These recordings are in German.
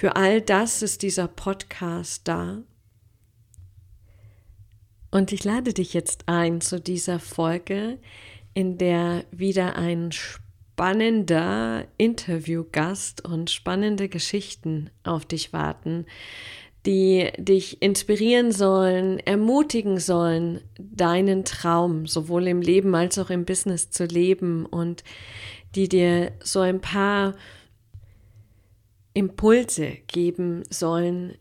Für all das ist dieser Podcast da. Und ich lade dich jetzt ein zu dieser Folge, in der wieder ein spannender Interviewgast und spannende Geschichten auf dich warten, die dich inspirieren sollen, ermutigen sollen, deinen Traum sowohl im Leben als auch im Business zu leben und die dir so ein paar Impulse geben sollen,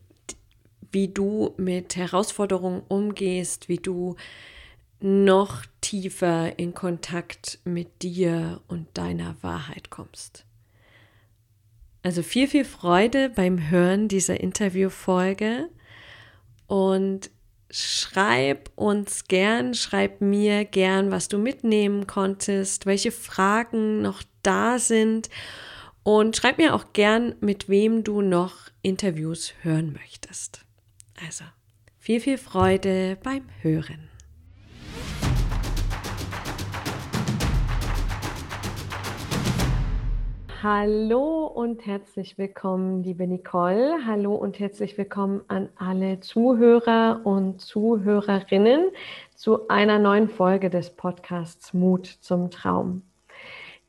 wie du mit Herausforderungen umgehst, wie du noch tiefer in Kontakt mit dir und deiner Wahrheit kommst. Also viel, viel Freude beim Hören dieser Interviewfolge und schreib uns gern, schreib mir gern, was du mitnehmen konntest, welche Fragen noch da sind und schreib mir auch gern, mit wem du noch Interviews hören möchtest. Also, viel, viel Freude beim Hören. Hallo und herzlich willkommen, liebe Nicole. Hallo und herzlich willkommen an alle Zuhörer und Zuhörerinnen zu einer neuen Folge des Podcasts Mut zum Traum.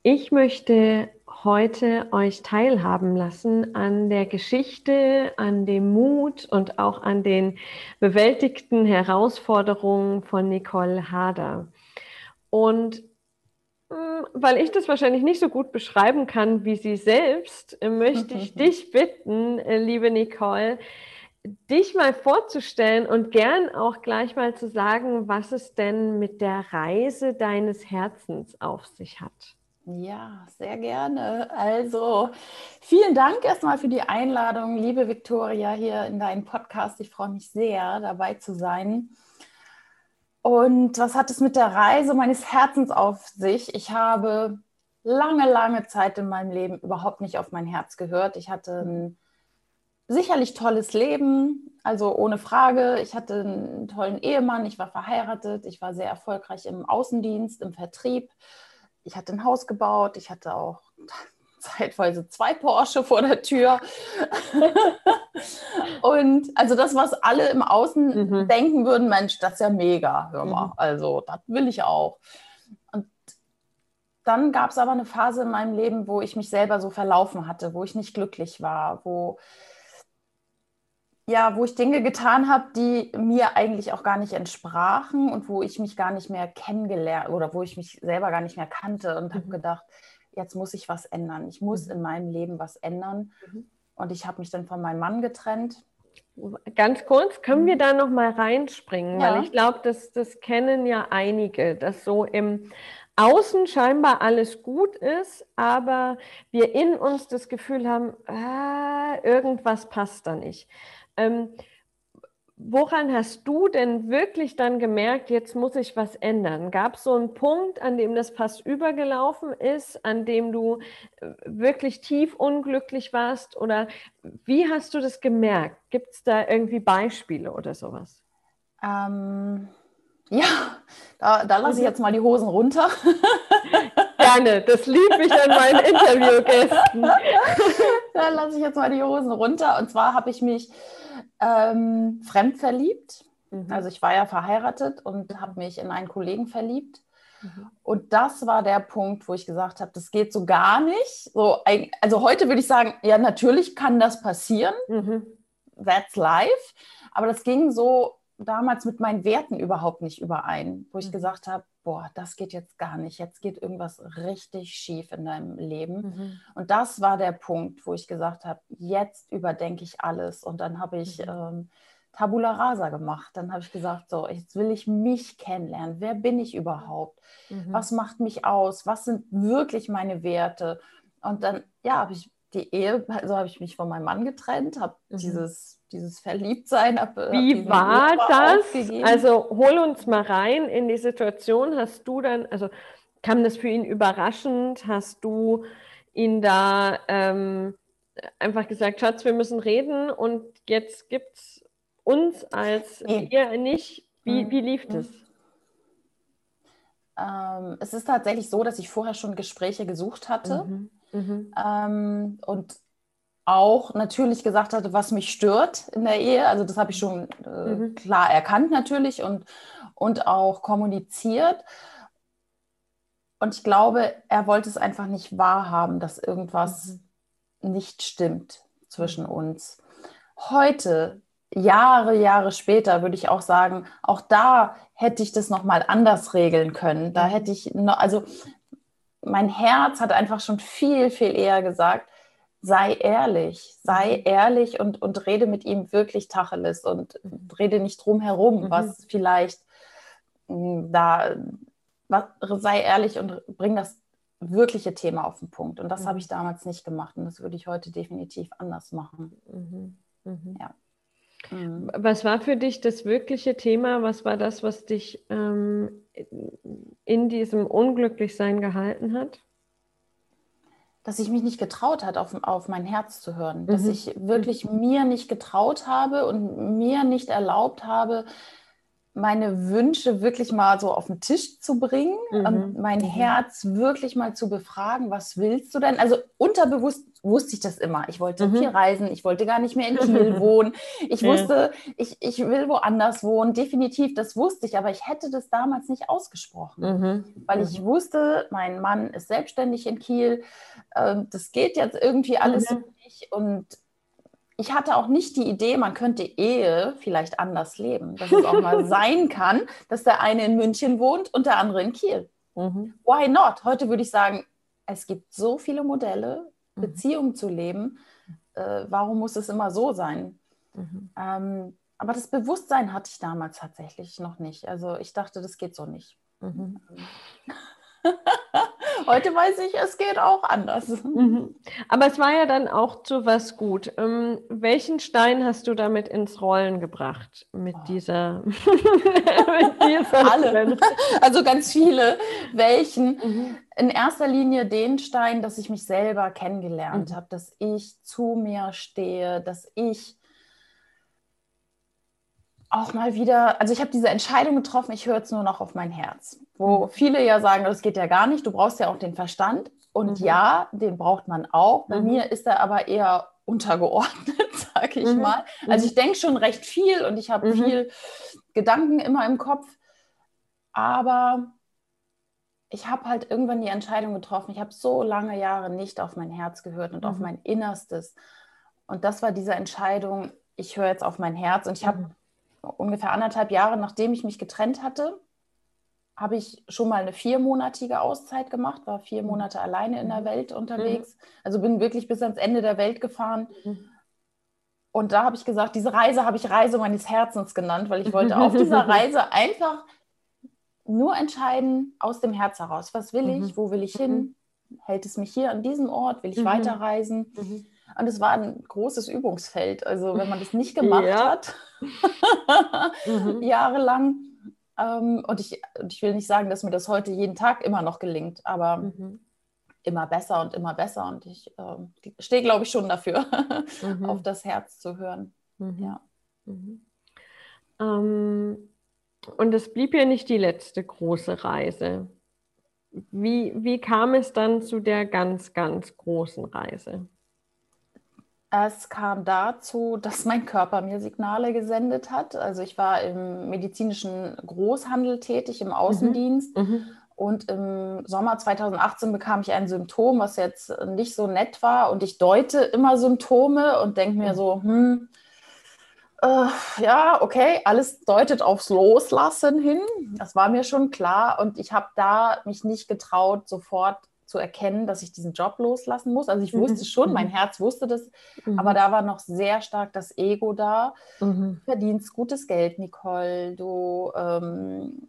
Ich möchte heute euch teilhaben lassen an der Geschichte, an dem Mut und auch an den bewältigten Herausforderungen von Nicole Hader. Und hm, weil ich das wahrscheinlich nicht so gut beschreiben kann wie sie selbst, möchte ich dich bitten, äh, liebe Nicole, dich mal vorzustellen und gern auch gleich mal zu sagen, was es denn mit der Reise deines Herzens auf sich hat. Ja, sehr gerne. Also vielen Dank erstmal für die Einladung, liebe Viktoria, hier in deinen Podcast. Ich freue mich sehr, dabei zu sein. Und was hat es mit der Reise meines Herzens auf sich? Ich habe lange, lange Zeit in meinem Leben überhaupt nicht auf mein Herz gehört. Ich hatte ein sicherlich tolles Leben, also ohne Frage. Ich hatte einen tollen Ehemann, ich war verheiratet, ich war sehr erfolgreich im Außendienst, im Vertrieb ich hatte ein Haus gebaut, ich hatte auch zeitweise zwei Porsche vor der Tür. und also das, was alle im Außen mhm. denken würden, Mensch, das ist ja mega, hör mal. Mhm. Also das will ich auch. Und dann gab es aber eine Phase in meinem Leben, wo ich mich selber so verlaufen hatte, wo ich nicht glücklich war, wo ja, wo ich Dinge getan habe, die mir eigentlich auch gar nicht entsprachen und wo ich mich gar nicht mehr kennengelernt oder wo ich mich selber gar nicht mehr kannte und mhm. habe gedacht, jetzt muss ich was ändern. Ich muss mhm. in meinem Leben was ändern. Mhm. Und ich habe mich dann von meinem Mann getrennt. Ganz kurz, können wir mhm. da noch mal reinspringen? Ja. Weil ich glaube, das, das kennen ja einige, dass so im Außen scheinbar alles gut ist, aber wir in uns das Gefühl haben, ah, irgendwas passt da nicht. Ähm, woran hast du denn wirklich dann gemerkt, jetzt muss ich was ändern? Gab es so einen Punkt, an dem das fast übergelaufen ist, an dem du äh, wirklich tief unglücklich warst? Oder wie hast du das gemerkt? Gibt es da irgendwie Beispiele oder sowas? Ähm, ja, da, da lasse ich jetzt mal die Hosen runter. Gerne, das liebe ich an meinen Interviewgästen. da lasse ich jetzt mal die Hosen runter. Und zwar habe ich mich ähm, fremdverliebt. Mhm. Also ich war ja verheiratet und habe mich in einen Kollegen verliebt. Mhm. Und das war der Punkt, wo ich gesagt habe, das geht so gar nicht. So, also heute würde ich sagen, ja, natürlich kann das passieren. Mhm. That's life. Aber das ging so damals mit meinen Werten überhaupt nicht überein, wo ich mhm. gesagt habe, boah, das geht jetzt gar nicht, jetzt geht irgendwas richtig schief in deinem Leben. Mhm. Und das war der Punkt, wo ich gesagt habe, jetzt überdenke ich alles. Und dann habe ich mhm. ähm, Tabula Rasa gemacht. Dann habe ich gesagt, so, jetzt will ich mich kennenlernen. Wer bin ich überhaupt? Mhm. Was macht mich aus? Was sind wirklich meine Werte? Und dann, ja, habe ich die Ehe, also habe ich mich von meinem Mann getrennt, habe mhm. dieses dieses Verliebtsein. Hab, Wie war das? Also hol uns mal rein in die Situation. Hast du dann, also kam das für ihn überraschend? Hast du ihn da ähm, einfach gesagt, Schatz, wir müssen reden und jetzt gibt es uns als nee. ihr nicht? Wie, mhm. wie lief das? Ähm, es ist tatsächlich so, dass ich vorher schon Gespräche gesucht hatte. Mhm. Mhm. Ähm, und auch natürlich gesagt hatte, was mich stört in der Ehe. Also das habe ich schon äh, mhm. klar erkannt natürlich und, und auch kommuniziert. Und ich glaube, er wollte es einfach nicht wahrhaben, dass irgendwas mhm. nicht stimmt zwischen mhm. uns. Heute, Jahre, Jahre später, würde ich auch sagen, auch da hätte ich das nochmal anders regeln können. Da mhm. hätte ich, noch, also mein Herz hat einfach schon viel, viel eher gesagt, sei ehrlich, sei mhm. ehrlich und, und rede mit ihm wirklich Tacheles und rede nicht drum herum, mhm. was vielleicht hm, da, was, sei ehrlich und bring das wirkliche Thema auf den Punkt. Und das mhm. habe ich damals nicht gemacht und das würde ich heute definitiv anders machen. Mhm. mhm. Ja. Mhm. Was war für dich das wirkliche Thema? Was war das, was dich ähm, in diesem Unglücklichsein gehalten hat? Dass ich mich nicht getraut hat, auf, auf mein Herz zu hören, dass mhm. ich wirklich mir nicht getraut habe und mir nicht erlaubt habe, meine Wünsche wirklich mal so auf den Tisch zu bringen mhm. und mein mhm. Herz wirklich mal zu befragen, was willst du denn? Also unterbewusst wusste ich das immer. Ich wollte mhm. viel reisen, ich wollte gar nicht mehr in Kiel wohnen. Ich wusste, ich, ich will woanders wohnen, definitiv, das wusste ich, aber ich hätte das damals nicht ausgesprochen, mhm. weil ich mhm. wusste, mein Mann ist selbstständig in Kiel, äh, das geht jetzt irgendwie alles mhm. nicht und ich hatte auch nicht die Idee, man könnte Ehe vielleicht anders leben. Dass es auch mal sein kann, dass der eine in München wohnt und der andere in Kiel. Mhm. Why not? Heute würde ich sagen, es gibt so viele Modelle, mhm. Beziehungen zu leben. Äh, warum muss es immer so sein? Mhm. Ähm, aber das Bewusstsein hatte ich damals tatsächlich noch nicht. Also ich dachte, das geht so nicht. Heute weiß ich, es geht auch anders. Mhm. Aber es war ja dann auch zu was gut. Ähm, welchen Stein hast du damit ins Rollen gebracht mit oh. dieser? mit dieser Alle. Also ganz viele. Welchen? Mhm. In erster Linie den Stein, dass ich mich selber kennengelernt mhm. habe, dass ich zu mir stehe, dass ich auch mal wieder, also ich habe diese Entscheidung getroffen, ich höre jetzt nur noch auf mein Herz. Wo mhm. viele ja sagen, das geht ja gar nicht, du brauchst ja auch den Verstand. Und mhm. ja, den braucht man auch. Bei mhm. mir ist er aber eher untergeordnet, sage ich mhm. mal. Also ich denke schon recht viel und ich habe mhm. viel Gedanken immer im Kopf. Aber ich habe halt irgendwann die Entscheidung getroffen, ich habe so lange Jahre nicht auf mein Herz gehört und auf mhm. mein Innerstes. Und das war diese Entscheidung, ich höre jetzt auf mein Herz. Und ich habe ungefähr anderthalb Jahre, nachdem ich mich getrennt hatte, habe ich schon mal eine viermonatige Auszeit gemacht, war vier mhm. Monate alleine in der mhm. Welt unterwegs. Mhm. Also bin wirklich bis ans Ende der Welt gefahren. Und da habe ich gesagt, diese Reise habe ich Reise meines Herzens genannt, weil ich wollte auf dieser Reise einfach nur entscheiden aus dem Herz heraus. Was will ich? Wo will ich hin? Hält es mich hier an diesem Ort? Will ich weiterreisen? Und es war ein großes Übungsfeld. Also wenn man das nicht gemacht ja. hat, mhm. jahrelang. Ähm, und, ich, ich will nicht sagen, dass mir das heute jeden Tag immer noch gelingt, aber mhm. immer besser und immer besser. Und ich äh, stehe, glaube ich, schon dafür, mhm. auf das Herz zu hören. Mhm. Ja. Mhm. Ähm, und es blieb ja nicht die letzte große Reise. Wie, wie kam es dann zu der ganz, ganz großen Reise? Es kam dazu, dass mein Körper mir Signale gesendet hat. Also ich war im medizinischen Großhandel tätig, im Außendienst. Mhm. Mhm. Und im Sommer 2018 bekam ich ein Symptom, was jetzt nicht so nett war. Und ich deute immer Symptome und denke mir mhm. so, hm, äh, ja, okay, alles deutet aufs Loslassen hin. Das war mir schon klar. Und ich habe da mich nicht getraut, sofort zu erkennen, dass ich diesen Job loslassen muss. Also ich mhm. wusste schon, mein mhm. Herz wusste das, mhm. aber da war noch sehr stark das Ego da. Mhm. Verdienst gutes Geld, Nicole. Du ähm,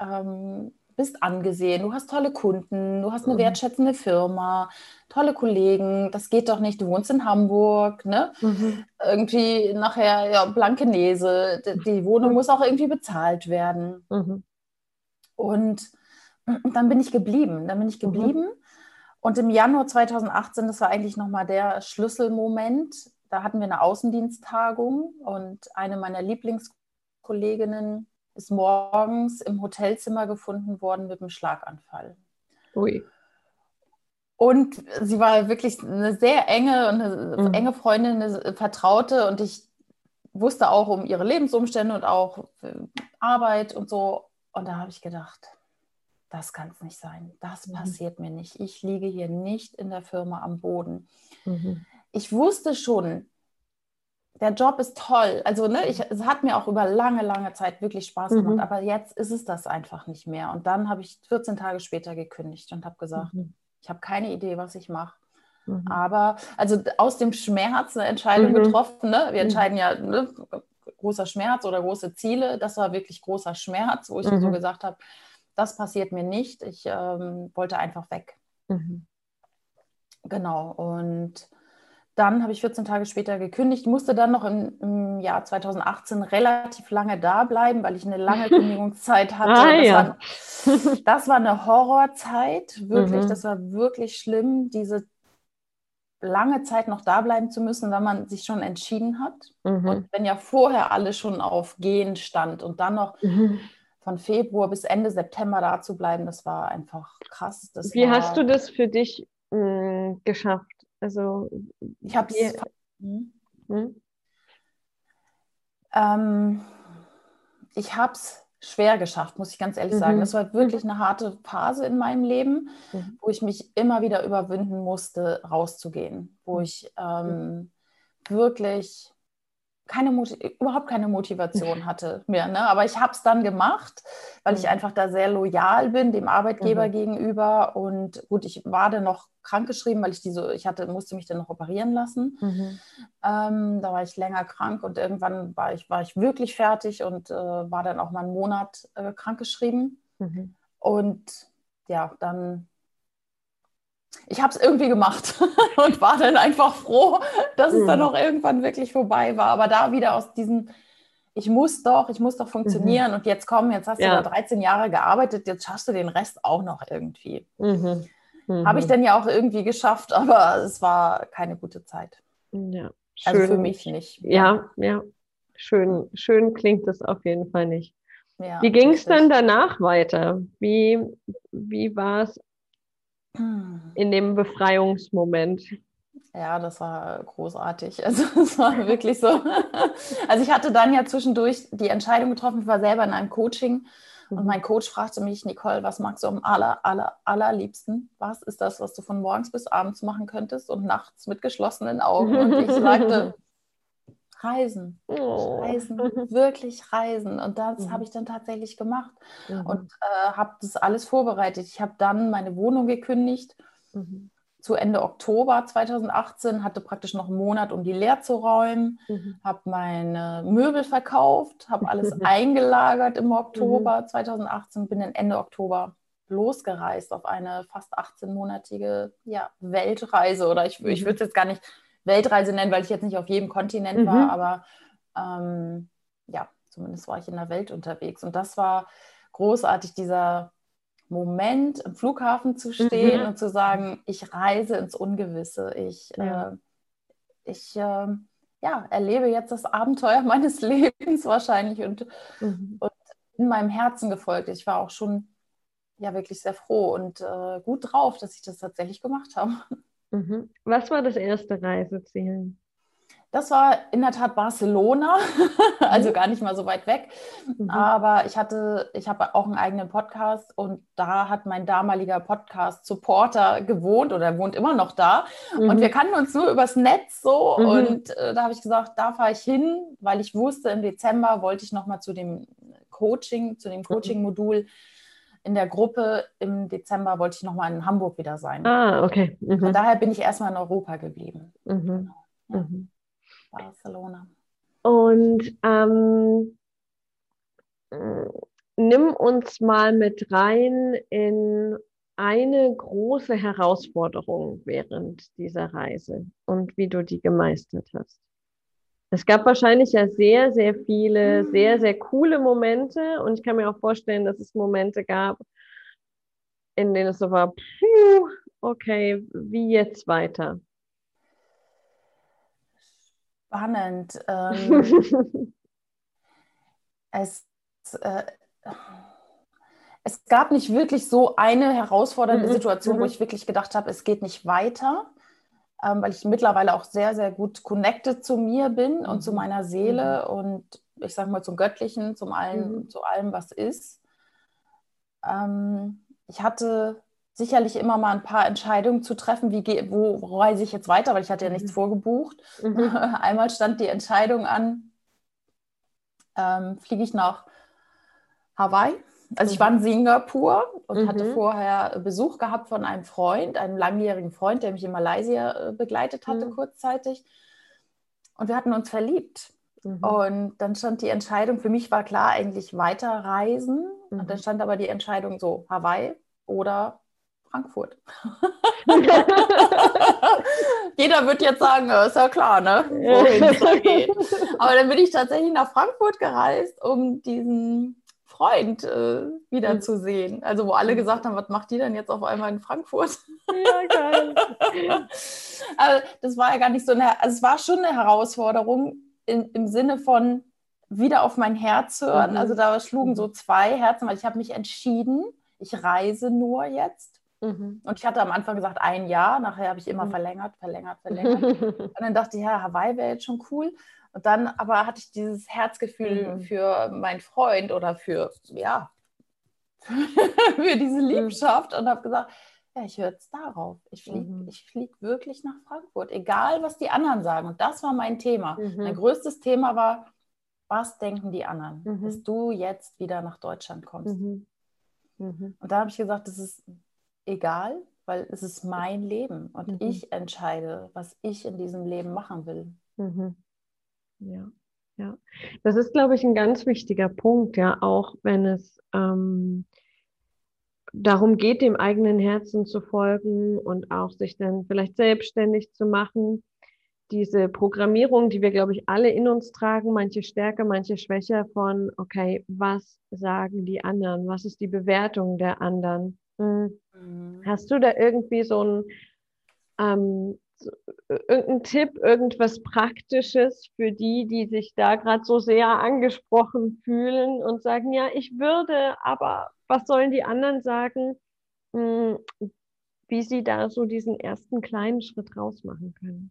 ähm, bist angesehen, du hast tolle Kunden, du hast eine mhm. wertschätzende Firma, tolle Kollegen. Das geht doch nicht. Du wohnst in Hamburg, ne? Mhm. Irgendwie nachher ja Blankenese. Die, die Wohnung muss auch irgendwie bezahlt werden. Und und dann bin ich geblieben. Dann bin ich mhm. geblieben. Mhm. Und im Januar 2018, das war eigentlich nochmal der Schlüsselmoment, da hatten wir eine Außendiensttagung und eine meiner Lieblingskolleginnen ist morgens im Hotelzimmer gefunden worden mit einem Schlaganfall. Ui. Und sie war wirklich eine sehr enge, eine mhm. enge Freundin, eine Vertraute und ich wusste auch um ihre Lebensumstände und auch Arbeit und so. Und da habe ich gedacht, das kann es nicht sein. Das mhm. passiert mir nicht. Ich liege hier nicht in der Firma am Boden. Mhm. Ich wusste schon, der Job ist toll. Also ne, ich, es hat mir auch über lange, lange Zeit wirklich Spaß gemacht. Mhm. Aber jetzt ist es das einfach nicht mehr. Und dann habe ich 14 Tage später gekündigt und habe gesagt, mhm. ich habe keine Idee, was ich mache. Mhm. Aber also aus dem Schmerz eine Entscheidung mhm. getroffen. Ne? Wir entscheiden ja ne, großer Schmerz oder große Ziele. Das war wirklich großer Schmerz, wo ich so gesagt habe, das passiert mir nicht. Ich ähm, wollte einfach weg. Mhm. Genau. Und dann habe ich 14 Tage später gekündigt, musste dann noch im, im, Jahr 2018 relativ lange da bleiben, weil ich eine lange Kündigungszeit hatte. Ah, das, ja. war, das, war, eine Horrorzeit, wirklich. Mhm. Das war wirklich schlimm, diese lange Zeit noch da bleiben zu müssen, wenn man sich schon entschieden hat. Mhm. Und wenn ja vorher alles schon auf Gehen stand und dann noch mhm von Februar bis Ende September da zu bleiben, das war einfach krass. Das Wie hast du das für dich mh, hm, geschafft? Also ich habe es. Hm? Hm? Ähm, ich habe es schwer geschafft, muss ich ganz ehrlich mhm. sagen. Das war wirklich eine harte Phase in meinem Leben, mhm. wo ich mich immer wieder überwinden musste, rauszugehen, wo mhm. ich ähm, wirklich keine überhaupt keine Motivation hatte mehr. Ne? Aber ich habe es dann gemacht, weil ich mhm. einfach da sehr loyal bin dem Arbeitgeber mhm. gegenüber. Und gut, ich war dann noch krankgeschrieben, weil ich diese, ich hatte, musste mich dann noch operieren lassen. Mhm. Ähm, da war ich länger krank und irgendwann war ich, war ich wirklich fertig und äh, war dann auch mal einen Monat äh, krankgeschrieben. Mhm. Und ja, dann ich habe es irgendwie gemacht und war dann einfach froh, dass es dann mhm. auch irgendwann wirklich vorbei war. Aber da wieder aus diesem, ich muss doch, ich muss doch funktionieren mhm. und jetzt komm, jetzt hast ja. du da 13 Jahre gearbeitet, jetzt schaffst du den Rest auch noch irgendwie. Mhm. Mhm. Habe ich dann ja auch irgendwie geschafft, aber es war keine gute Zeit. Ja, schön. Also für mich nicht. Ja, ja. Schön, schön klingt es auf jeden Fall nicht. Ja, wie ging es dann danach weiter? Wie, wie war es. In dem Befreiungsmoment? Ja, das war großartig. Also es war wirklich so. Also ich hatte dann ja zwischendurch die Entscheidung getroffen, ich war selber in einem Coaching und mhm. mein Coach fragte mich, Nicole, was magst du am aller, aller, allerliebsten? Was ist das, was du von morgens bis abends machen könntest und nachts mit geschlossenen Augen? Und ich sagte, Reisen. Oh. Reisen, wirklich reisen. Und das mhm. habe ich dann tatsächlich gemacht mhm. und äh, habe das alles vorbereitet. Ich habe dann meine Wohnung gekündigt. Mhm zu Ende Oktober 2018, hatte praktisch noch einen Monat, um die leer zu räumen, mhm. habe meine Möbel verkauft, habe alles eingelagert im Oktober mhm. 2018, bin dann Ende Oktober losgereist auf eine fast 18-monatige ja, Weltreise oder ich, mhm. ich würde es jetzt gar nicht Weltreise nennen, weil ich jetzt nicht auf jedem Kontinent war, mhm. aber ähm, ja, zumindest war ich in der Welt unterwegs und das war großartig, dieser Moment am Flughafen zu stehen mhm. und zu sagen, ich reise ins Ungewisse. Ich, ja. äh, ich äh, ja, erlebe jetzt das Abenteuer meines Lebens wahrscheinlich und, mhm. und in meinem Herzen gefolgt. Ich war auch schon ja wirklich sehr froh und äh, gut drauf, dass ich das tatsächlich gemacht habe. Mhm. Was war das erste Reiseziel? Das war in der Tat Barcelona, also mhm. gar nicht mal so weit weg. Mhm. Aber ich hatte, ich habe auch einen eigenen Podcast und da hat mein damaliger Podcast-Supporter gewohnt oder wohnt immer noch da. Mhm. Und wir kannten uns nur übers Netz so. Mhm. Und äh, da habe ich gesagt, da fahre ich hin, weil ich wusste, im Dezember wollte ich nochmal zu dem Coaching, zu dem mhm. Coaching-Modul in der Gruppe im Dezember wollte ich nochmal in Hamburg wieder sein. Ah, okay. Mhm. Von daher bin ich erstmal in Europa geblieben. Mhm. Ja. Mhm. Barcelona. Und ähm, nimm uns mal mit rein in eine große Herausforderung während dieser Reise und wie du die gemeistert hast. Es gab wahrscheinlich ja sehr, sehr viele, sehr, sehr coole Momente und ich kann mir auch vorstellen, dass es Momente gab, in denen es so war, puh, okay, wie jetzt weiter? spannend. Ähm, es, äh, es gab nicht wirklich so eine herausfordernde mhm. Situation, wo mhm. ich wirklich gedacht habe, es geht nicht weiter, ähm, weil ich mittlerweile auch sehr, sehr gut connected zu mir bin mhm. und zu mhm. meiner Seele mhm. und ich sage mal zum Göttlichen, zum allem, zu allem, was ist. Ähm, ich hatte sicherlich immer mal ein paar Entscheidungen zu treffen, wie wo, wo reise ich jetzt weiter, weil ich hatte ja nichts mhm. vorgebucht. Mhm. Einmal stand die Entscheidung an, ähm, fliege ich nach Hawaii. Also ich war in mhm. Singapur und mhm. hatte vorher Besuch gehabt von einem Freund, einem langjährigen Freund, der mich in Malaysia äh, begleitet hatte mhm. kurzzeitig. Und wir hatten uns verliebt. Mhm. Und dann stand die Entscheidung, für mich war klar eigentlich weiterreisen. Und dann stand aber die Entscheidung so, Hawaii oder Frankfurt. Jeder wird jetzt sagen, ist ja klar, ne? Wohin es da geht. Aber dann bin ich tatsächlich nach Frankfurt gereist, um diesen Freund äh, wiederzusehen. Mhm. Also wo alle gesagt haben, was macht die denn jetzt auf einmal in Frankfurt? Ja, geil. also, das war ja gar nicht so eine, also es war schon eine Herausforderung in, im Sinne von wieder auf mein Herz hören. Mhm. Also da schlugen so zwei Herzen, weil ich habe mich entschieden, ich reise nur jetzt Mhm. Und ich hatte am Anfang gesagt, ein Jahr, nachher habe ich immer mhm. verlängert, verlängert, verlängert. und dann dachte ich, ja, Hawaii wäre jetzt schon cool. Und dann aber hatte ich dieses Herzgefühl mhm. für meinen Freund oder für, ja, für diese mhm. Liebschaft und habe gesagt, ja, ich höre jetzt darauf. Ich fliege mhm. flieg wirklich nach Frankfurt, egal was die anderen sagen. Und das war mein Thema. Mhm. Mein größtes Thema war, was denken die anderen, mhm. dass du jetzt wieder nach Deutschland kommst. Mhm. Und da habe ich gesagt, das ist egal, weil es ist mein Leben und mhm. ich entscheide, was ich in diesem Leben machen will. Ja, ja. Das ist, glaube ich, ein ganz wichtiger Punkt, ja, auch wenn es ähm, darum geht, dem eigenen Herzen zu folgen und auch sich dann vielleicht selbstständig zu machen. Diese Programmierung, die wir, glaube ich, alle in uns tragen, manche stärker, manche schwächer von, okay, was sagen die anderen? Was ist die Bewertung der anderen? Hm. Mhm. Hast du da irgendwie so ein, ähm, so, irgendein Tipp, irgendwas Praktisches für die, die sich da gerade so sehr angesprochen fühlen und sagen, ja, ich würde, aber was sollen die anderen sagen, hm, wie sie da so diesen ersten kleinen Schritt rausmachen können?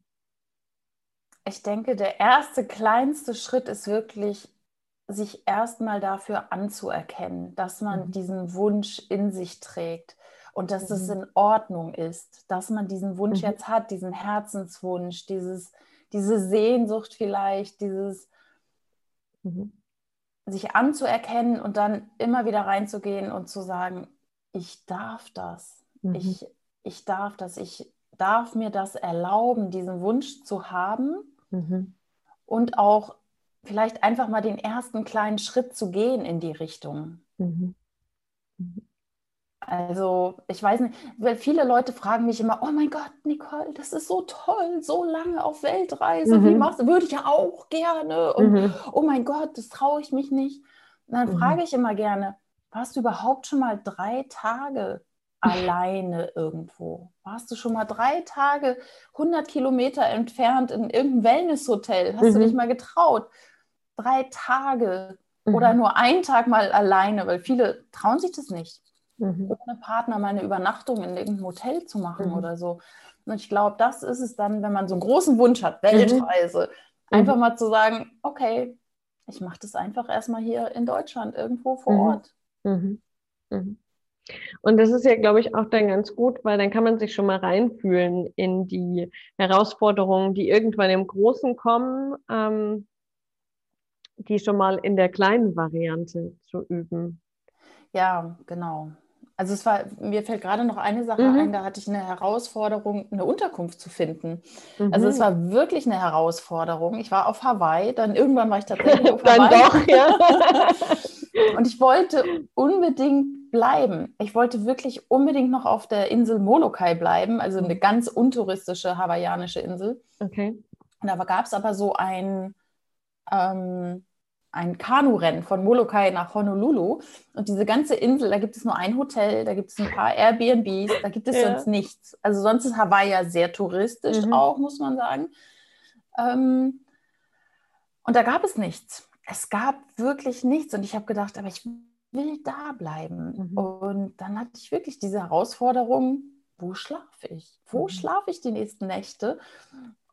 Ich denke, der erste kleinste Schritt ist wirklich, sich erstmal dafür anzuerkennen, dass man mhm. diesen Wunsch in sich trägt und dass mhm. es in Ordnung ist, dass man diesen Wunsch mhm. jetzt hat, diesen Herzenswunsch, dieses, diese Sehnsucht vielleicht, dieses mhm sich anzuerkennen und dann immer wieder reinzugehen und zu sagen, ich darf das, mhm. ich, ich darf das, ich darf mir das erlauben, diesen Wunsch zu haben mhm. und auch vielleicht einfach mal den ersten kleinen Schritt zu gehen in die Richtung. Mhm. mhm. Also, ich weiß nicht, weil viele Leute fragen mich immer: Oh mein Gott, Nicole, das ist so toll, so lange auf Weltreise. Mhm. Wie machst du? Würde ich ja auch gerne. Und mhm. oh mein Gott, das traue ich mich nicht. Und dann mhm. frage ich immer gerne: Warst du überhaupt schon mal drei Tage alleine irgendwo? Warst du schon mal drei Tage 100 Kilometer entfernt in irgendeinem Wellnesshotel? Hast du dich mhm. mal getraut? Drei Tage oder mhm. nur einen Tag mal alleine, weil viele trauen sich das nicht mhm. ohne Partner mal eine Übernachtung in irgendeinem Hotel zu machen mhm. oder so. Und ich glaube, das ist es dann, wenn man so einen großen Wunsch hat, Weltreise, mhm. einfach mal zu sagen, okay, ich mache das einfach erstmal hier in Deutschland, irgendwo vor mhm. Ort. Mhm. Mhm. Und das ist ja, glaube ich, auch dann ganz gut, weil dann kann man sich schon mal reinfühlen in die Herausforderungen, die irgendwann im Großen kommen, ähm, die schon mal in der kleinen Variante zu üben. Ja, genau. Also es war, mir fällt gerade noch eine Sache mhm. ein, da hatte ich eine Herausforderung, eine Unterkunft zu finden. Mhm. Also es mhm. war wirklich eine Herausforderung. Ich war auf Hawaii, dann irgendwann war ich tatsächlich auf Hawaii. dann doch, ja. Und ich wollte unbedingt bleiben. Ich wollte wirklich unbedingt noch auf der Insel Molokai bleiben, also eine ganz untouristische hawaiianische Insel. Okay. Und da gab es aber so ein ähm, ein Kanurennen von Molokai nach Honolulu. Und diese ganze Insel, da gibt es nur ein Hotel, da gibt es ein paar Airbnbs, da gibt es ja. sonst nichts. Also sonst ist Hawaii ja sehr touristisch mhm. auch, muss man sagen. Ähm, und da gab es nichts. Es gab wirklich nichts. Und ich habe gedacht, aber ich will da bleiben. Mhm. Und dann hatte ich wirklich diese Herausforderung, wo schlafe ich? Wo mhm. schlafe ich die nächsten Nächte?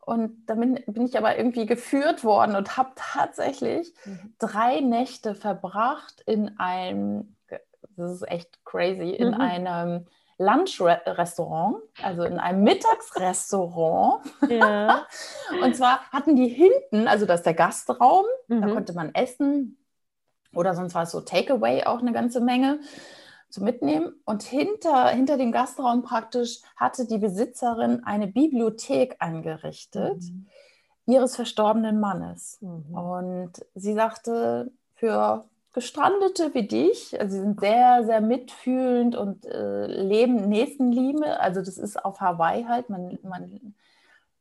Und dann bin, ich aber irgendwie geführt worden und habe tatsächlich mhm. drei Nächte verbracht in einem, das ist echt crazy, in mhm. einem Lunchrestaurant, also in einem Mittagsrestaurant. Ja. und zwar hatten die hinten, also das ist der Gastraum, mhm. da konnte man essen oder sonst war es so Takeaway auch eine ganze Menge zu mitnehmen. Und hinter, hinter dem Gastraum praktisch hatte die Besitzerin eine Bibliothek eingerichtet mhm. ihres verstorbenen Mannes. Mhm. Und sie sagte, für Gestrandete wie dich, also sie sind sehr, sehr mitfühlend und äh, leben Nächstenliebe. Also das ist auf Hawaii halt, man, man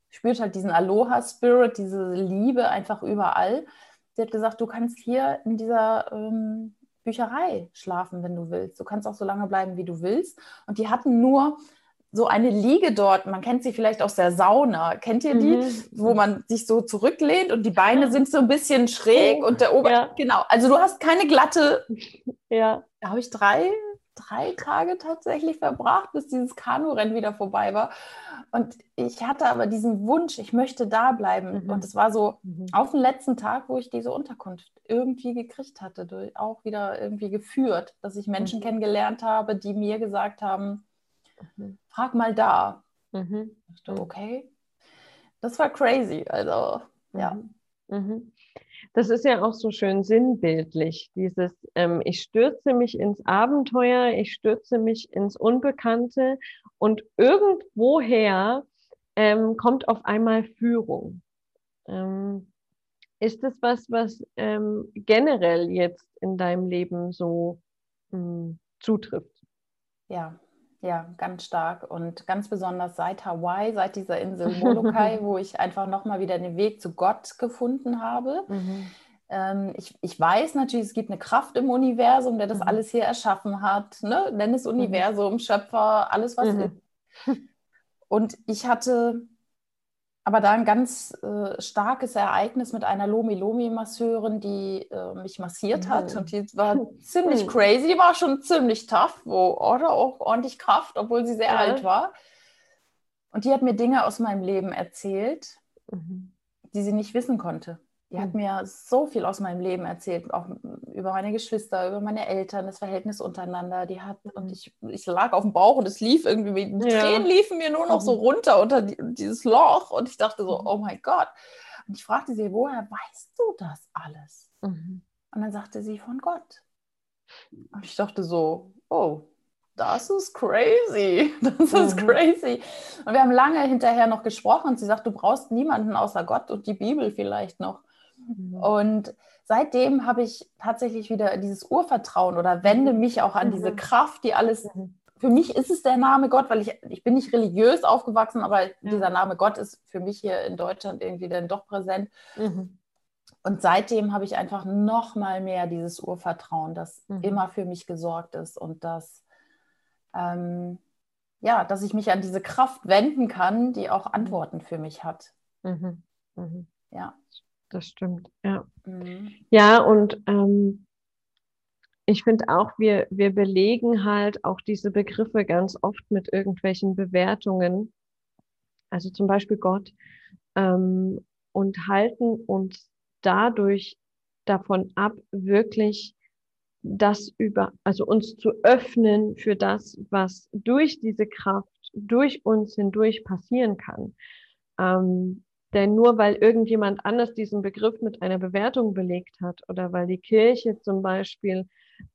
spürt halt diesen Aloha-Spirit, diese Liebe einfach überall. Sie hat gesagt, du kannst hier in dieser ähm, Bücherei schlafen, wenn du willst. Du kannst auch so lange bleiben, wie du willst. Und die hatten nur so eine Liege dort, man kennt sie vielleicht aus der Sauna. Kennt ihr die? Mhm. Wo man sich so zurücklehnt und die Beine sind so ein bisschen schräg oh, und der Ober. Ja. Genau. Also du hast keine glatte. Ja. Da habe ich drei, drei Tage tatsächlich verbracht, bis dieses Kanurennen wieder vorbei war. Und ich hatte aber diesen Wunsch, ich möchte da bleiben. Mhm. Und es war so mhm. auf den letzten Tag, wo ich diese Unterkunft irgendwie gekriegt hatte, durch, auch wieder irgendwie geführt, dass ich Menschen mhm. kennengelernt habe, die mir gesagt haben, mhm. frag mal da. Mhm. Ich dachte, okay. Das war crazy. Also, ja. Mhm das ist ja auch so schön sinnbildlich, dieses, ähm, ich stürze mich ins Abenteuer, ich stürze mich ins Unbekannte und irgendwoher ähm, kommt auf einmal Führung. Ähm, ist das was, was ähm, generell jetzt in deinem Leben so mh, hm, zutrifft? ja, ja, ganz stark und ganz besonders seit Hawaii, seit dieser Insel Molokai, wo ich einfach nochmal wieder den Weg zu Gott gefunden habe. Mhm. Ähm, ich, ich weiß natürlich, es gibt eine Kraft im Universum, der das mhm. alles hier erschaffen hat. Ne? Nenn es mhm. Universum, Schöpfer, alles was mhm. ist. Und ich hatte aber da ein ganz äh, starkes Ereignis mit einer Lomi-Lomi-Masseurin, die äh, mich massiert hat. Und die war ziemlich crazy, war schon ziemlich tough, wo oder auch ordentlich Kraft, obwohl sie sehr ja. alt war. Und die hat mir Dinge aus meinem Leben erzählt, mhm. die sie nicht wissen konnte. Die hat hm. mir so viel aus meinem Leben erzählt, auch über meine Geschwister, über meine Eltern, das Verhältnis untereinander. Die hat, und hm. ich, ich lag auf dem Bauch und es lief irgendwie, die ja. Tränen liefen mir nur noch so mhm. runter unter die, dieses Loch und ich dachte so, mhm. oh mein Gott. Und ich fragte sie, woher weißt du das alles? Mhm. Und dann sagte sie, von Gott. Und ich dachte so, oh, das ist crazy, das ist mhm. crazy. Und wir haben lange hinterher noch gesprochen und sie sagt, du brauchst niemanden außer Gott und die Bibel vielleicht noch. Mhm. Und seitdem habe ich tatsächlich wieder dieses Urvertrauen oder wende mhm. mich auch an mhm. diese Kraft, die alles. Mhm. Für mich ist es der Name Gott, weil ich, ich bin nicht religiös aufgewachsen, aber ja. dieser Name Gott ist für mich hier in Deutschland irgendwie dann doch präsent. Mhm. Und seitdem habe ich einfach noch mal mehr dieses Urvertrauen, das mhm. immer für mich gesorgt ist und das, ähm, ja, dass ich mich an diese Kraft wenden kann, die auch Antworten für mich hat. Mhm. Ja das stimmt, ja. Mhm. Ja, und ähm, ich finde auch, wir, wir belegen halt auch diese Begriffe ganz oft mit irgendwelchen Bewertungen, also zum Beispiel Gott, ähm, und halten uns dadurch davon ab, wirklich das über, also uns zu öffnen für das, was durch diese Kraft, durch uns hindurch passieren kann. Ähm, denn nur weil irgendjemand anders diesen Begriff mit einer Bewertung belegt hat oder weil die Kirche zum Beispiel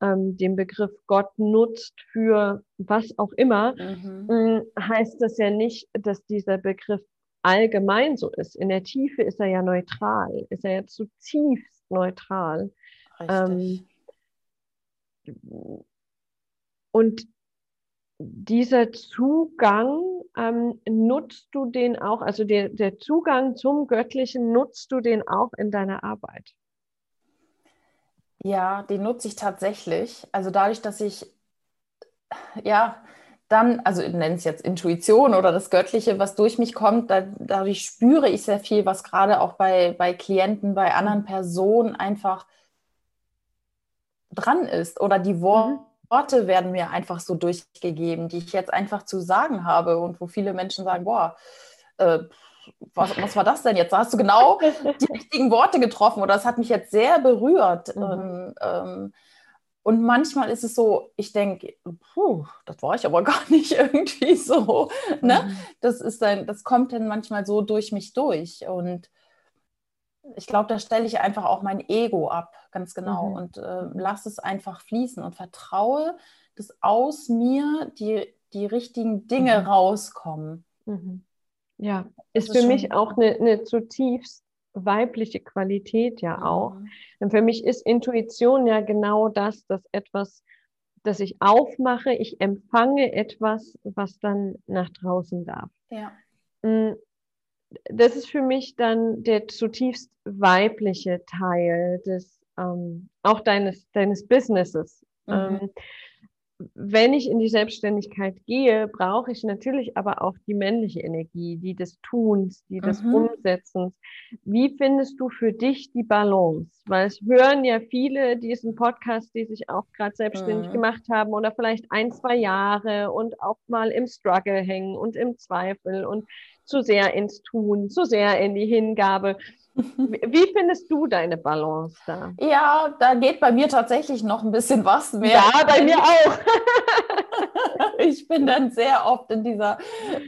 ähm, den Begriff Gott nutzt für was auch immer, mhm. Mm, heißt das ja nicht, dass dieser Begriff allgemein so ist. In der Tiefe ist er ja neutral, ist er ja zutiefst neutral. Ähm, und dieser Zugang, ähm, nutzt du den auch, also der, der Zugang zum Göttlichen, nutzt du den auch in deiner Arbeit? Ja, den nutze ich tatsächlich. Also dadurch, dass ich, ja, dann, also nenne es jetzt Intuition oder das Göttliche, was durch mich kommt, da, dadurch spüre ich sehr viel, was gerade auch bei, bei Klienten, bei anderen mhm. Personen einfach dran ist oder die Worte. Mhm Worte werden mir einfach so durchgegeben, die ich jetzt einfach zu sagen habe und wo viele Menschen sagen, boah, äh, was, was, war das denn jetzt? Da hast du genau die richtigen Worte getroffen oder es hat mich jetzt sehr berührt. Mhm. Ähm, ähm, und manchmal ist es so, ich denke, das war ich aber gar nicht irgendwie so. Ne? Mhm. Das, ist dann, das kommt dann manchmal so durch mich durch. Und ich glaube, da stelle ich einfach auch mein Ego ab, ganz genau, mhm. und äh, lasse es einfach fließen und vertraue, dass aus mir die, die richtigen Dinge mhm. rauskommen. Mhm. Ja, ist, ist für mich auch eine, eine, zutiefst weibliche Qualität ja auch. Und für mich ist Intuition ja genau das, dass etwas, das ich aufmache, ich empfange etwas, was dann nach draußen darf. Ja. Das ist für mich dann der zutiefst weibliche Teil des, ähm, auch deines, deines Businesses. Mhm. Ähm, wenn ich in die Selbstständigkeit gehe, brauche ich natürlich aber auch die männliche Energie, die des Tuns, die des mhm. Umsetzens. Wie findest du für dich die Balance? Weil es hören ja viele diesen Podcast, die sich auch gerade selbstständig mhm. gemacht haben oder vielleicht ein, zwei Jahre und auch mal im Struggle hängen und im Zweifel und zu sehr ins Tun, zu sehr in die Hingabe. Wie findest du deine Balance da? Ja, da geht bei mir tatsächlich noch ein bisschen was mehr. Ja, bei mir auch. ich bin dann sehr oft in dieser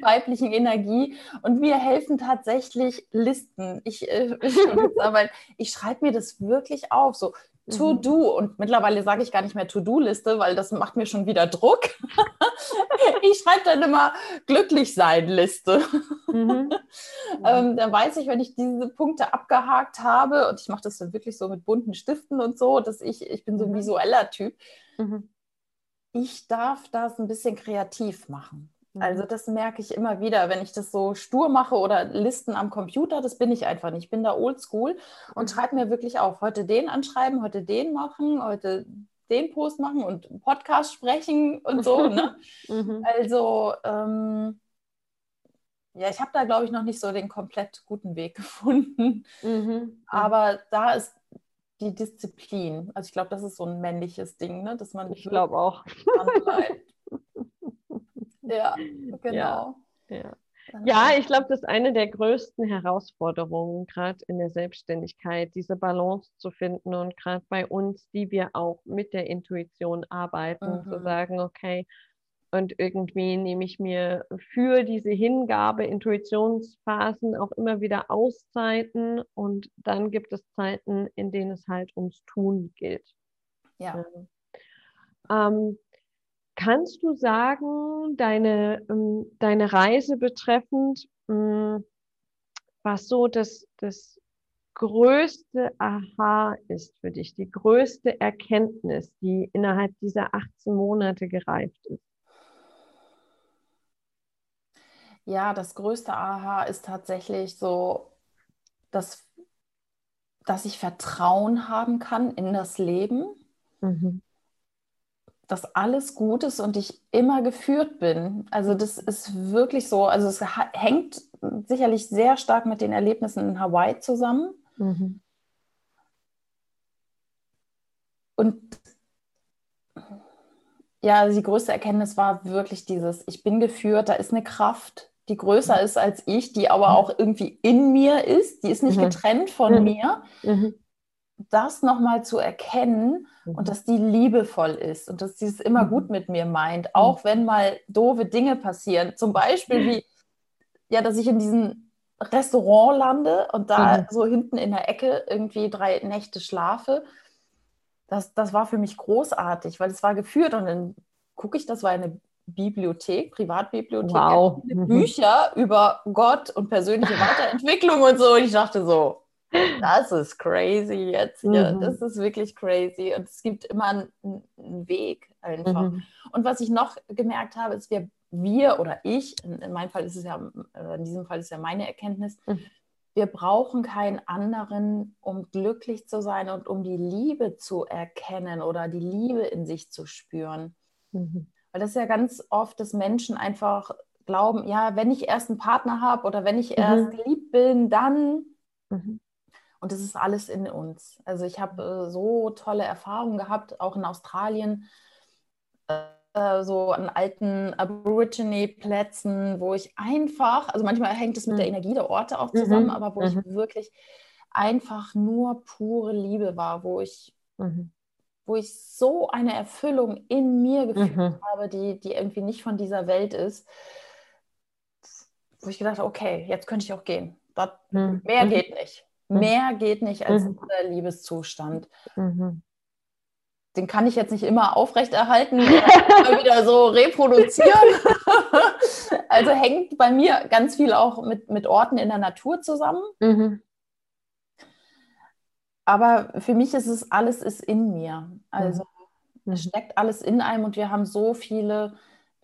weiblichen Energie und mir helfen tatsächlich Listen. Ich, äh, ich schreibe mir das wirklich auf. So, To-Do mhm. und mittlerweile sage ich gar nicht mehr To-Do-Liste, weil das macht mir schon wieder Druck. ich schreibe dann immer glücklich sein Liste. Mhm. ähm, dann weiß ich, wenn ich diese Punkte abgehakt habe und ich mache das dann wirklich so mit bunten Stiften und so, dass ich, ich bin so ein mhm. visueller Typ. Mhm. ich darf das ein bisschen kreativ machen. Also mhm. das merke ich immer wieder, wenn ich das so stur mache oder Listen am Computer, das bin ich einfach nicht. Ich bin da oldschool und mhm. schreibe mir wirklich auf, heute den anschreiben, heute den machen, heute den Post machen und Podcast sprechen und so. Ne? Mhm. Also ähm, ja, ich habe da, glaube ich, noch nicht so den komplett guten Weg gefunden. Mhm. Aber da ist die Disziplin. Also ich glaube, das ist so ein männliches Ding, ne? dass man. Ich glaube auch. ja, genau. Ja, ja. Ja ich glaube, das ist eine der größten Herausforderungen, gerade in der Selbstständigkeit, diese Balance zu finden und gerade bei uns, die wir auch mit der Intuition arbeiten, mhm. zu sagen, okay, und irgendwie nehme ich mir für diese Hingabe, Intuitionsphasen auch immer wieder Auszeiten und dann gibt es Zeiten, in denen es halt ums Tun geht. Ja. Ähm, kannst du sagen, deine, ähm, deine Reise betreffend, ähm, was so das, das größte Aha ist für dich, die größte Erkenntnis, die innerhalb dieser 18 Monate gereift ist? Ja, das größte Aha ist tatsächlich so, dass, dass ich Vertrauen haben kann in das Leben, mhm. Dass alles gut ist und ich immer geführt bin. Also das ist wirklich so, also es hängt sicherlich sehr stark mit den Erlebnissen in Hawaii zusammen. Mhm. Und ja, also die größte Erkenntnis war wirklich dieses, ich bin geführt, da ist eine Kraft, die größer ist als ich, die aber auch irgendwie in mir ist, die ist nicht mhm. getrennt von mhm. mir, mhm. Das nochmal zu erkennen und mhm. dass die liebevoll ist und dass sie es immer mhm. gut mit mir meint, auch wenn mal doofe Dinge passieren. Zum Beispiel wie, ja, dass ich in diesem Restaurant lande und da mhm. so hinten in der Ecke irgendwie drei Nächte schlafe. Das, das war für mich großartig, weil es war geführt und dann gucke ich, das war eine Bibliothek, Privatbibliothek, wow. Mhm. Bücher über Gott und persönliche Weiterentwicklung und so. Und ich dachte so, das ist crazy jetzt hier. Mhm. Das ist wirklich crazy. Und es gibt immer einen, einen Weg einfach. Mhm. Und was ich noch gemerkt habe, ist, wir, wir oder ich, in, in meinem Fall ist es ja, in diesem Fall ist ja meine Erkenntnis, mhm. wir brauchen keinen anderen, um glücklich zu sein und um die Liebe zu erkennen oder die Liebe in sich zu spüren. Mhm. Weil das ist ja ganz oft, dass Menschen einfach glauben, ja, wenn ich erst einen Partner habe oder wenn ich mhm. erst geliebt bin, dann. Mhm. Und das ist alles in uns. Also ich habe äh, so tolle Erfahrungen gehabt, auch in Australien, äh, so an alten Aborigine-Plätzen, wo ich einfach, also manchmal hängt es mit mhm. der Energie der Orte auch zusammen, mhm. aber wo ich mhm. wirklich einfach nur pure Liebe war, wo ich mhm wo ich so eine Erfüllung in mir gefühlt mhm. habe, die, die irgendwie nicht von dieser Welt ist, wo ich gedacht habe, okay, jetzt könnte ich auch gehen. Das, mhm. Mehr mhm. geht nicht. Mhm. Mehr geht nicht als mhm. dieser Liebeszustand. Mhm. Den kann ich jetzt nicht immer aufrechterhalten immer wieder so reproduzieren. also hängt bei mir ganz viel auch mit, mit Orten in der Natur zusammen. Mhm aber für mich ist es alles ist in mir. Also mhm. es steckt alles in einem und wir haben so viele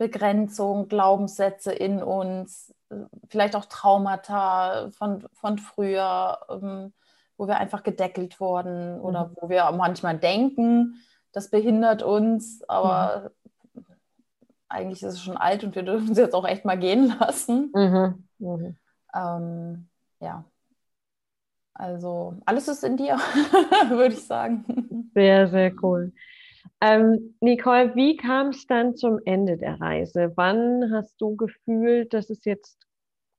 Begrenzungen, Glaubenssätze in uns, vielleicht auch Traumata von, von früher, ähm, wo wir einfach gedeckelt wurden oder mhm. wo wir manchmal denken, das behindert uns, aber mhm. eigentlich ist es schon alt und wir dürfen es jetzt auch echt mal gehen lassen. Mhm. mhm. Ähm, ja. Also alles ist in dir, würde ich sagen. Sehr, sehr cool. Ähm, Nicole, wie kam es dann zum Ende der Reise? Wann hast du gefühlt, dass es jetzt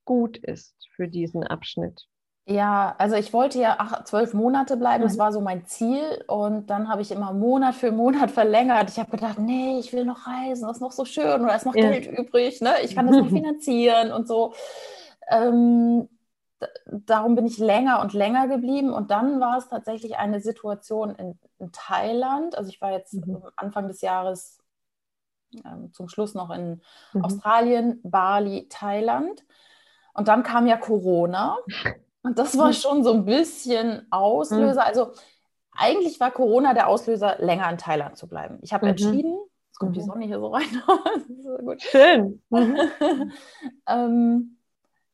gut ist für diesen Abschnitt? Ja, also ich wollte ja acht, zwölf Monate bleiben, das mhm. war so mein Ziel. Und dann habe ich immer Monat für Monat verlängert. Ich habe gedacht, nee, ich will noch reisen, das ist noch so schön oder ist noch ja. Geld übrig, ne? ich kann das noch finanzieren und so. Ähm, darum bin ich länger und länger geblieben. Und dann war es tatsächlich eine Situation in, in Thailand. Also ich war jetzt mhm. Anfang des Jahres äh, zum Schluss noch in mhm. Australien, Bali, Thailand. Und dann kam ja Corona. Und das war schon so ein bisschen Auslöser. Mhm. Also eigentlich war Corona der Auslöser, länger in Thailand zu bleiben. Ich habe mhm. entschieden, Jetzt kommt mhm. die Sonne hier so rein. Schön. Mhm. ähm,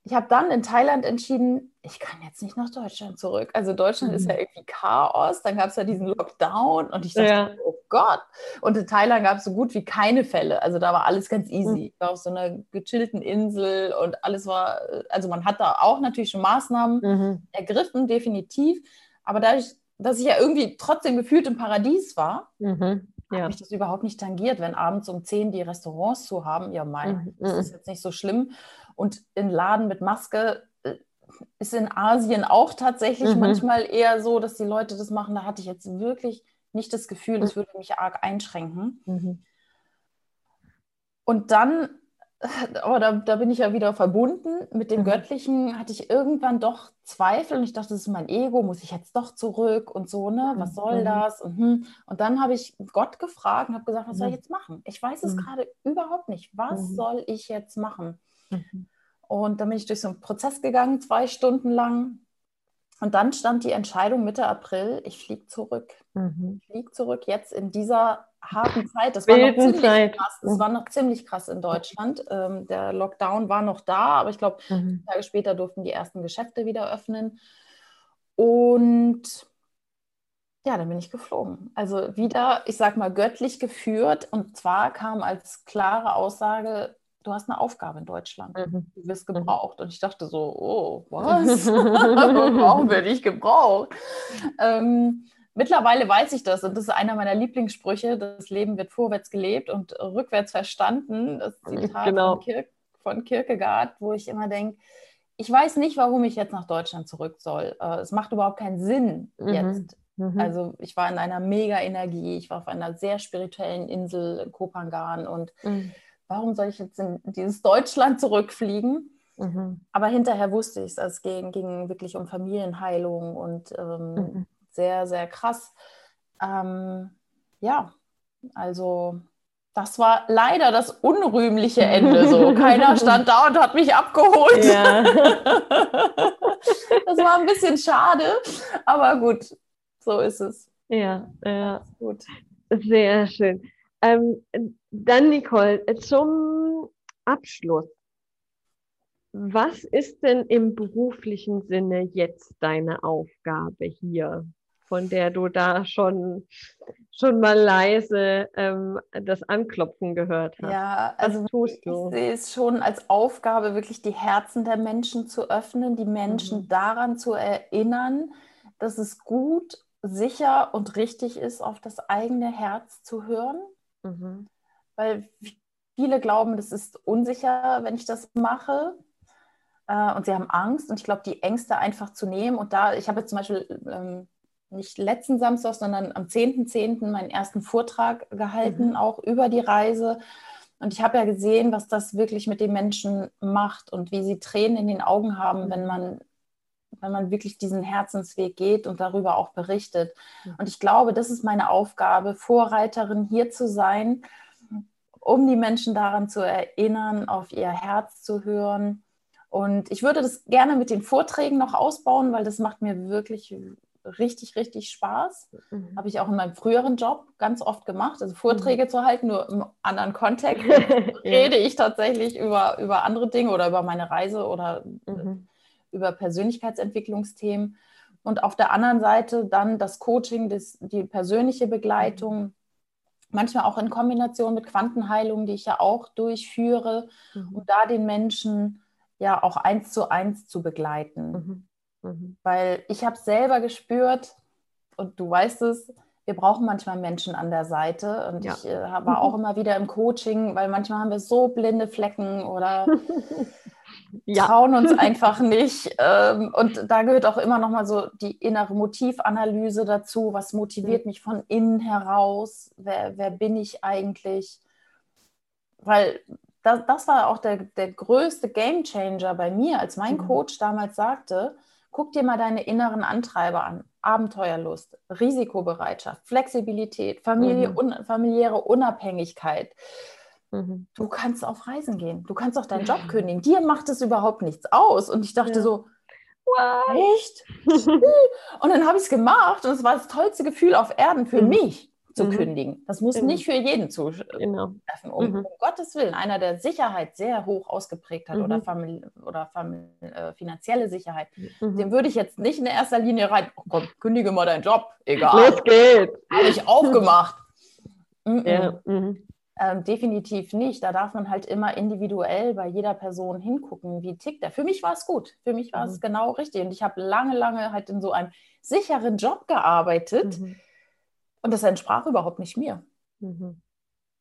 ich habe dann in Thailand entschieden, ich kann jetzt nicht nach Deutschland zurück. Also Deutschland mhm. ist ja irgendwie Chaos. Dann gab es ja diesen Lockdown und ich dachte, ja. oh Gott. Und in Thailand gab es so gut wie keine Fälle. Also da war alles ganz easy. Mhm. Ich war auf so einer gechillten Insel und alles war, also man hat da auch natürlich schon Maßnahmen mhm. ergriffen, definitiv. Aber dadurch, dass ich ja irgendwie trotzdem gefühlt im Paradies war, mhm. ja. hat mich das überhaupt nicht tangiert, wenn abends um 10 die Restaurants zu haben. Ja, mein, mhm. das ist jetzt nicht so schlimm. Und in Laden mit Maske äh, ist in Asien auch tatsächlich mhm. manchmal eher so, dass die Leute das machen. Da hatte ich jetzt wirklich nicht das Gefühl, das würde mich arg einschränken. Mhm. Und dann, aber oh, da, da, bin ich ja wieder verbunden mit dem mhm. Göttlichen, hatte ich irgendwann doch Zweifel und ich dachte, das ist mein Ego, muss ich jetzt doch zurück und so, ne? Was soll mhm. das? Und, hm. und dann habe ich Gott gefragt und habe gesagt, was soll ich mhm. jetzt machen? Ich weiß es gerade überhaupt nicht. Was soll ich jetzt machen? Mhm. Und dann bin ich durch so einen Prozess gegangen, zwei Stunden lang. Und dann stand die Entscheidung Mitte April, ich fliege zurück. Mhm. Ich fliege zurück jetzt in dieser harten Zeit. Das war noch ziemlich Zeit. krass. Das war noch ziemlich krass in Deutschland. Ähm, der Lockdown war noch da, aber ich glaube, mhm. Tage später durften die ersten Geschäfte wieder öffnen. Und ja, dann bin ich geflogen. Also wieder, ich sag mal, göttlich geführt. Und zwar kam als klare Aussage, du hast eine Aufgabe in Deutschland, mhm. du wirst mhm. gebraucht. Und ich dachte so, oh, was? Warum werde ich gebraucht? Ähm, mittlerweile weiß ich das und das ist einer meiner Lieblingssprüche, das Leben wird vorwärts gelebt und rückwärts verstanden. Das Zitat genau. von, Kierk von Kierkegaard, wo ich immer denke, ich weiß nicht, warum ich jetzt nach Deutschland zurück soll. Äh, es macht überhaupt keinen Sinn mhm. jetzt. Mhm. Also ich war in einer mega Energie, ich war auf einer sehr spirituellen Insel in Kopangan und mhm warum soll ich jetzt in dieses Deutschland zurückfliegen? Mhm. Aber hinterher wusste ich es, es ging, ging, wirklich um Familienheilung und ähm, mhm. sehr, sehr krass. Ähm, ja, also das war leider das unrühmliche Ende. So keiner stand da und hat mich abgeholt. Ja. das war ein bisschen schade, aber gut, so ist es. Ja, ja. Gut. Sehr schön. Ähm, dann, Nicole, zum Abschluss. Was ist denn im beruflichen Sinne jetzt deine Aufgabe hier, von der du da schon, schon mal leise ähm, das Anklopfen gehört hast? Ja, also ich sehe es schon als Aufgabe, wirklich die Herzen der Menschen zu öffnen, die Menschen mhm. daran zu erinnern, dass es gut, sicher und richtig ist, auf das eigene Herz zu hören. Mhm weil viele glauben, das ist unsicher, wenn ich das mache. Äh, und sie haben Angst. Und ich glaube, die Ängste einfach zu nehmen. Und da, ich habe jetzt zum Beispiel ähm, nicht letzten Samstag, sondern am 10.10. .10. meinen ersten Vortrag gehalten, mhm. auch über die Reise. Und ich habe ja gesehen, was das wirklich mit den Menschen macht und wie sie Tränen in den Augen haben, mhm. wenn man, wenn man wirklich diesen Herzensweg geht und darüber auch berichtet. Und ich glaube, das ist meine Aufgabe, Vorreiterin hier zu sein um die Menschen daran zu erinnern, auf ihr Herz zu hören. Und ich würde das gerne mit den Vorträgen noch ausbauen, weil das macht mir wirklich richtig, richtig Spaß. Mhm. Habe ich auch in meinem früheren Job ganz oft gemacht, also Vorträge mhm. zu halten, nur im anderen Kontext. rede ich tatsächlich über, über andere Dinge oder über meine Reise oder mhm. Über Persönlichkeitsentwicklungsthemen. Und auf der anderen Seite dann das Coaching, das, die persönliche Begleitung manchmal auch in Kombination mit Quantenheilung, die ich ja auch durchführe, mhm. um da den Menschen ja auch eins zu eins zu begleiten. Mhm. Mhm. Weil ich habe selber gespürt, und du weißt es, wir brauchen manchmal Menschen an der Seite. Und ja. ich äh, war auch immer wieder im Coaching, weil manchmal haben wir so blinde Flecken oder ja. trauen uns einfach nicht. Ähm, und da gehört auch immer noch mal so die innere Motivanalyse dazu. Was motiviert mhm. mich von innen heraus? Wer, wer bin ich eigentlich? Weil das, das war auch der, der größte Gamechanger bei mir, als mein mhm. Coach damals sagte, guck dir mal deine inneren Antreiber an. Abenteuerlust, Risikobereitschaft, Flexibilität, Familie, mhm. un, familiäre Unabhängigkeit, Mhm. Du kannst auf Reisen gehen. Du kannst auch deinen Job kündigen. Dir macht es überhaupt nichts aus. Und ich dachte ja. so, What? echt? und dann habe ich es gemacht und es war das tollste Gefühl auf Erden für mhm. mich. zu mhm. kündigen. Das muss genau. nicht für jeden zutreffen, genau. um, mhm. um, Gottes Willen. Einer, der Sicherheit sehr hoch ausgeprägt hat mhm. oder, Famili oder Famili äh, finanzielle Sicherheit, mhm. dem würde ich jetzt nicht in erster Linie rein, oh komm, kündige mal deinen Job, egal. Los geht's. Habe ich auch gemacht. ja. Mhm. Ähm, definitiv nicht. Da darf man halt immer individuell bei jeder Person hingucken, wie tickt er. Für mich war es gut. Für mich war mhm. es genau richtig. Und ich habe lange, lange halt in so einem sicheren Job gearbeitet. Mhm. Und das entsprach überhaupt nicht mir. Mhm.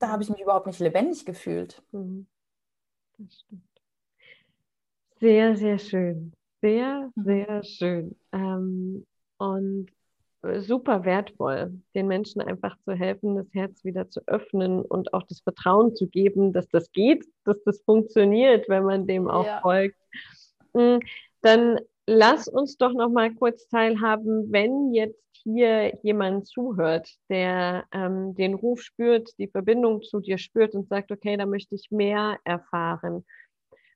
Da habe ich mich überhaupt nicht lebendig gefühlt. Mhm. Das stimmt. Sehr, sehr schön. Sehr, mhm. sehr schön. Ähm, und super wertvoll, den Menschen einfach zu helfen, das Herz wieder zu öffnen und auch das Vertrauen zu geben, dass das geht, dass das funktioniert, wenn man dem auch ja. folgt. Hm, dann lass uns doch noch mal kurz teilhaben, wenn jetzt hier jemand zuhört, der ähm, den Ruf spürt, die Verbindung zu dir spürt und sagt, okay, da möchte ich mehr erfahren.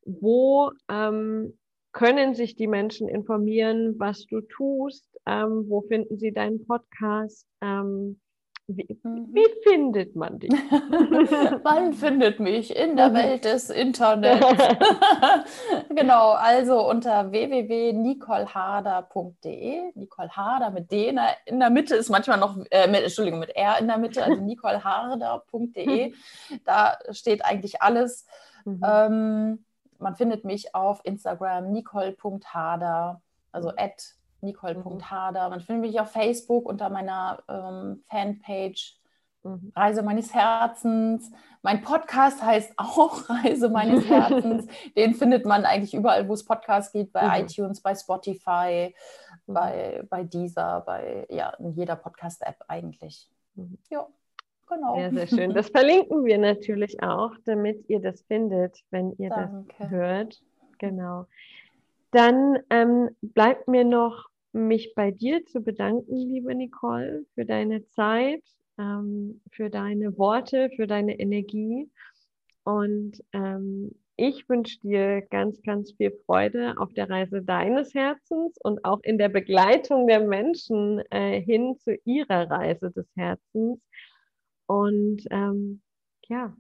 Wo ähm, können sich die Menschen informieren, was du tust? Ähm, wo finden sie deinen Podcast? Ähm, wie, mhm. wie, findet man dich? man findet mich in der mhm. Welt des Internets. genau, also unter www.nicoleharder.de. Nicole Harder mit D in der, in der Mitte ist manchmal noch, äh, mit, Entschuldigung, mit R in der Mitte, also nicoleharder.de. Da steht eigentlich alles. Mhm. Ähm, man findet mich auf Instagram nicole.harder, also at nicole.harder. Man findet mich auf Facebook unter meiner ähm, Fanpage mhm. Reise meines Herzens. Mein Podcast heißt auch Reise meines Herzens. Den findet man eigentlich überall, wo es Podcasts gibt, bei mhm. iTunes, bei Spotify, mhm. bei, bei Deezer, bei ja, in jeder Podcast-App eigentlich. Mhm. Ja. Genau. Sehr, sehr schön. Das verlinken wir natürlich auch, damit ihr das findet, wenn ihr Danke. das hört. Genau. Dann ähm, bleibt mir noch, mich bei dir zu bedanken, liebe Nicole, für deine Zeit, ähm, für deine Worte, für deine Energie. Und ähm, ich wünsche dir ganz, ganz viel Freude auf der Reise deines Herzens und auch in der Begleitung der Menschen äh, hin zu ihrer Reise des Herzens. Und ähm, ja,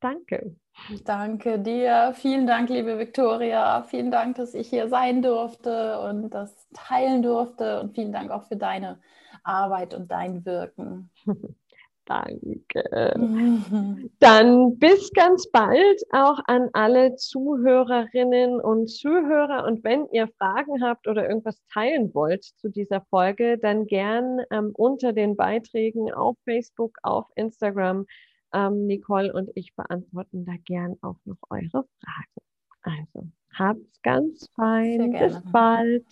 danke. Danke dir. Vielen Dank, liebe Viktoria. Vielen Dank, dass ich hier sein durfte und das teilen durfte. Und vielen Dank auch für deine Arbeit und dein Wirken. Danke. Dann bis ganz bald auch an alle Zuhörerinnen und Zuhörer. Und wenn ihr Fragen habt oder irgendwas teilen wollt zu dieser Folge, dann gern ähm, unter den Beiträgen auf Facebook, auf Instagram. Ähm, Nicole und ich beantworten da gern auch noch eure Fragen. Also habt's ganz fein. Bis bald.